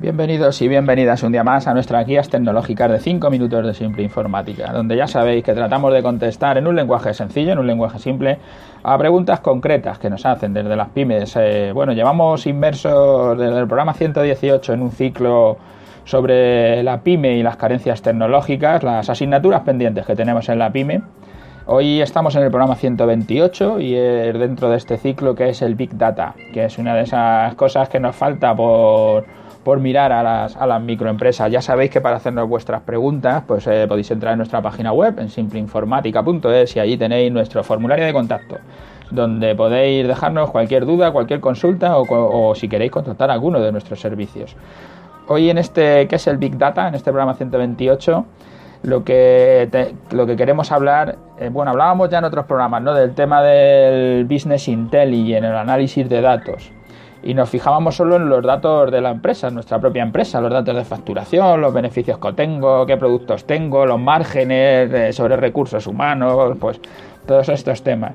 Bienvenidos y bienvenidas un día más a nuestras guías tecnológicas de 5 minutos de simple informática, donde ya sabéis que tratamos de contestar en un lenguaje sencillo, en un lenguaje simple, a preguntas concretas que nos hacen desde las pymes. Eh, bueno, llevamos inmersos desde el programa 118 en un ciclo sobre la pyme y las carencias tecnológicas, las asignaturas pendientes que tenemos en la pyme. Hoy estamos en el programa 128 y es dentro de este ciclo que es el Big Data, que es una de esas cosas que nos falta por por mirar a las, a las microempresas. Ya sabéis que para hacernos vuestras preguntas, pues eh, podéis entrar en nuestra página web, en simpleinformática.es, y allí tenéis nuestro formulario de contacto, donde podéis dejarnos cualquier duda, cualquier consulta o, si queréis contactar alguno de nuestros servicios. Hoy en este, que es el Big Data, en este programa 128, lo que, lo que queremos hablar, eh, bueno, hablábamos ya en otros programas, ¿no? Del tema del Business Intelligence, el análisis de datos y nos fijábamos solo en los datos de la empresa, nuestra propia empresa, los datos de facturación, los beneficios que tengo, qué productos tengo, los márgenes eh, sobre recursos humanos, pues todos estos temas.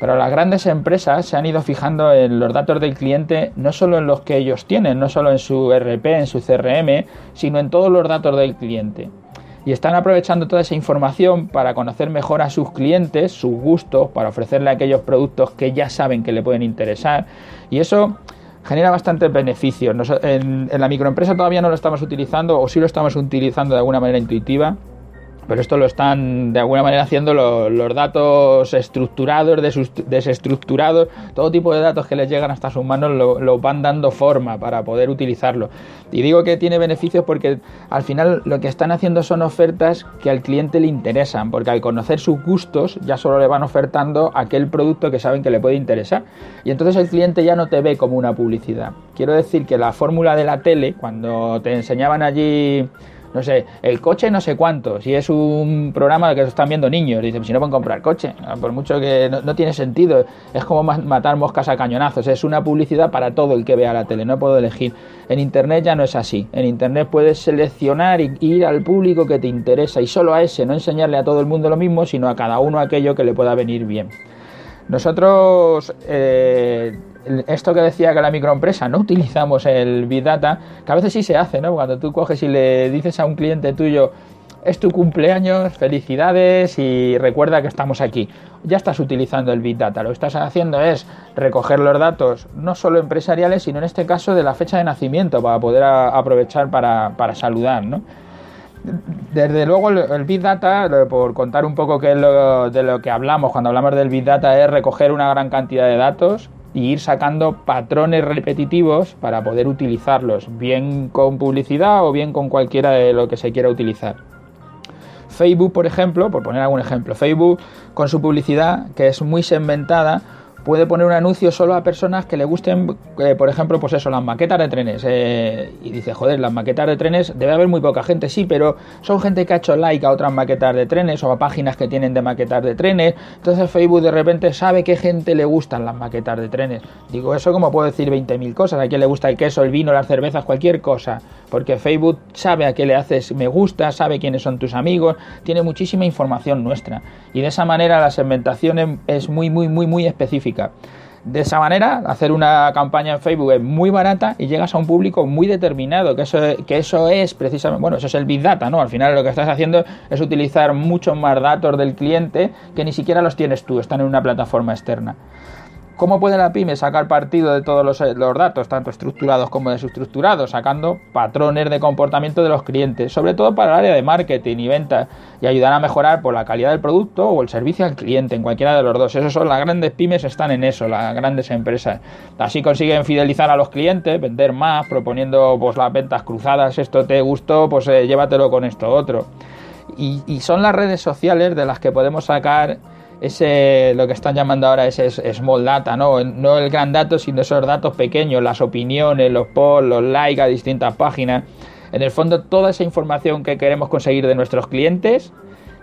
Pero las grandes empresas se han ido fijando en los datos del cliente, no solo en los que ellos tienen, no solo en su RP, en su CRM, sino en todos los datos del cliente. Y están aprovechando toda esa información para conocer mejor a sus clientes, sus gustos, para ofrecerle aquellos productos que ya saben que le pueden interesar. Y eso genera bastantes beneficios. en, en, la microempresa todavía no lo estamos utilizando o sí lo estamos utilizando de alguna manera intuitiva pero esto lo están de alguna manera haciendo los, datos estructurados, desestructurados, todo tipo de datos que les llegan hasta sus manos lo, van dando forma para poder utilizarlo. Y digo que tiene beneficios porque al final lo que están haciendo son ofertas que al cliente le interesan, porque al conocer sus gustos ya solo le van ofertando aquel producto que saben que le puede interesar. Y entonces el cliente ya no te ve como una publicidad. Quiero decir que la fórmula de la tele, cuando te enseñaban allí no sé, el coche no sé cuánto, si es un programa que están viendo niños, dicen, si no pueden comprar coche, por mucho que no, tiene sentido, es como matar moscas a cañonazos, es una publicidad para todo el que vea la tele, no puedo elegir. En Internet ya no es así, en Internet puedes seleccionar y ir al público que te interesa y solo a ese, no enseñarle a todo el mundo lo mismo, sino a cada uno aquello que le pueda venir bien. Nosotros eh, esto que decía que la microempresa no utilizamos el Big Data, que a veces sí se hace, ¿no? Cuando tú coges y le dices a un cliente tuyo, es tu cumpleaños, felicidades y recuerda que estamos aquí. Ya estás utilizando el Big Data. Lo que estás haciendo es recoger los datos, no solo empresariales, sino en este caso de la fecha de nacimiento, para poder aprovechar para, saludar, ¿no? Desde luego el, Big Data, por contar un poco qué es lo, de lo que hablamos cuando hablamos del Big Data, es recoger una gran cantidad de datos y ir sacando patrones repetitivos para poder utilizarlos, bien con publicidad o bien con cualquiera de lo que se quiera utilizar. Facebook, por ejemplo, por poner algún ejemplo, Facebook con su publicidad, que es muy segmentada, puede poner un anuncio solo a personas que le gusten, eh, por ejemplo, pues eso, las maquetas de trenes. Eh, y dice, joder, las maquetas de trenes debe haber muy poca gente, sí, pero son gente que ha hecho like a otras maquetas de trenes o a páginas que tienen de maquetas de trenes. Entonces Facebook de repente sabe qué gente le gustan las maquetas de trenes. Digo, eso como puedo decir 20.000 cosas. A quién le gusta el queso, el vino, las cervezas, cualquier cosa. Porque Facebook sabe a qué le haces me gusta, sabe quiénes son tus amigos, tiene muchísima información nuestra. Y de esa manera la segmentación es muy, muy, muy, muy específica. De esa manera, hacer una campaña en Facebook es muy barata y llegas a un público muy determinado, que eso, que eso es precisamente, bueno, eso es el Big Data, ¿no? Al final lo que estás haciendo es utilizar muchos más datos del cliente que ni siquiera los tienes tú, están en una plataforma externa. ¿Cómo puede la pyme sacar partido de todos los, datos, tanto estructurados como desestructurados, sacando patrones de comportamiento de los clientes, sobre todo para el área de marketing y ventas, y ayudar a mejorar por la calidad del producto o el servicio al cliente, en cualquiera de los dos? Eso son las grandes pymes, están en eso, las grandes empresas. Así consiguen fidelizar a los clientes, vender más, proponiendo pues las ventas cruzadas, esto te gustó, pues eh, llévatelo con esto otro. y son las redes sociales de las que podemos sacar ese lo que están llamando ahora ese small data, ¿no? No el gran dato, sino esos datos pequeños, las opiniones, los posts, los likes a distintas páginas. En el fondo, toda esa información que queremos conseguir de nuestros clientes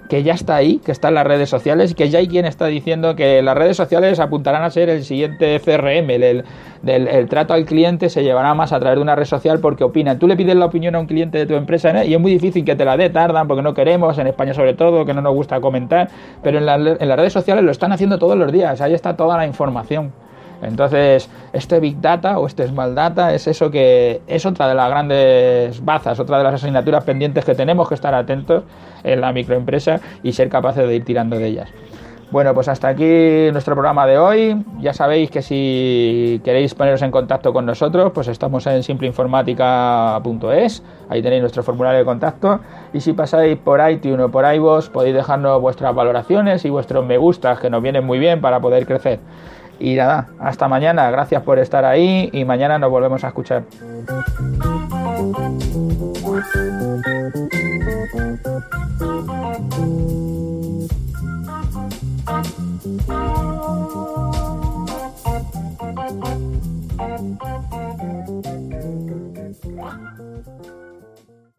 que ya está ahí, que está en las redes sociales, que ya hay quien está diciendo que las redes sociales apuntarán a ser el siguiente CRM, el, el, trato al cliente se llevará más a través de una red social porque opinan. Tú le pides la opinión a un cliente de tu empresa y es muy difícil que te la dé, tardan porque no queremos, en España sobre todo, que no nos gusta comentar, pero en las redes sociales lo están haciendo todos los días, ahí está toda la información. Entonces, este Big Data o este Small Data es eso que es otra de las grandes bazas, otra de las asignaturas pendientes que tenemos que estar atentos en la microempresa y ser capaces de ir tirando de ellas. Bueno, pues hasta aquí nuestro programa de hoy. Ya sabéis que si queréis poneros en contacto con nosotros, pues estamos en simpleinformática.es. Ahí tenéis nuestro formulario de contacto. Y si pasáis por iTunes o por iVoox, podéis dejarnos vuestras valoraciones y vuestros me gustas, que nos vienen muy bien para poder crecer. Y nada, hasta mañana. Gracias por estar ahí y mañana nos volvemos a escuchar.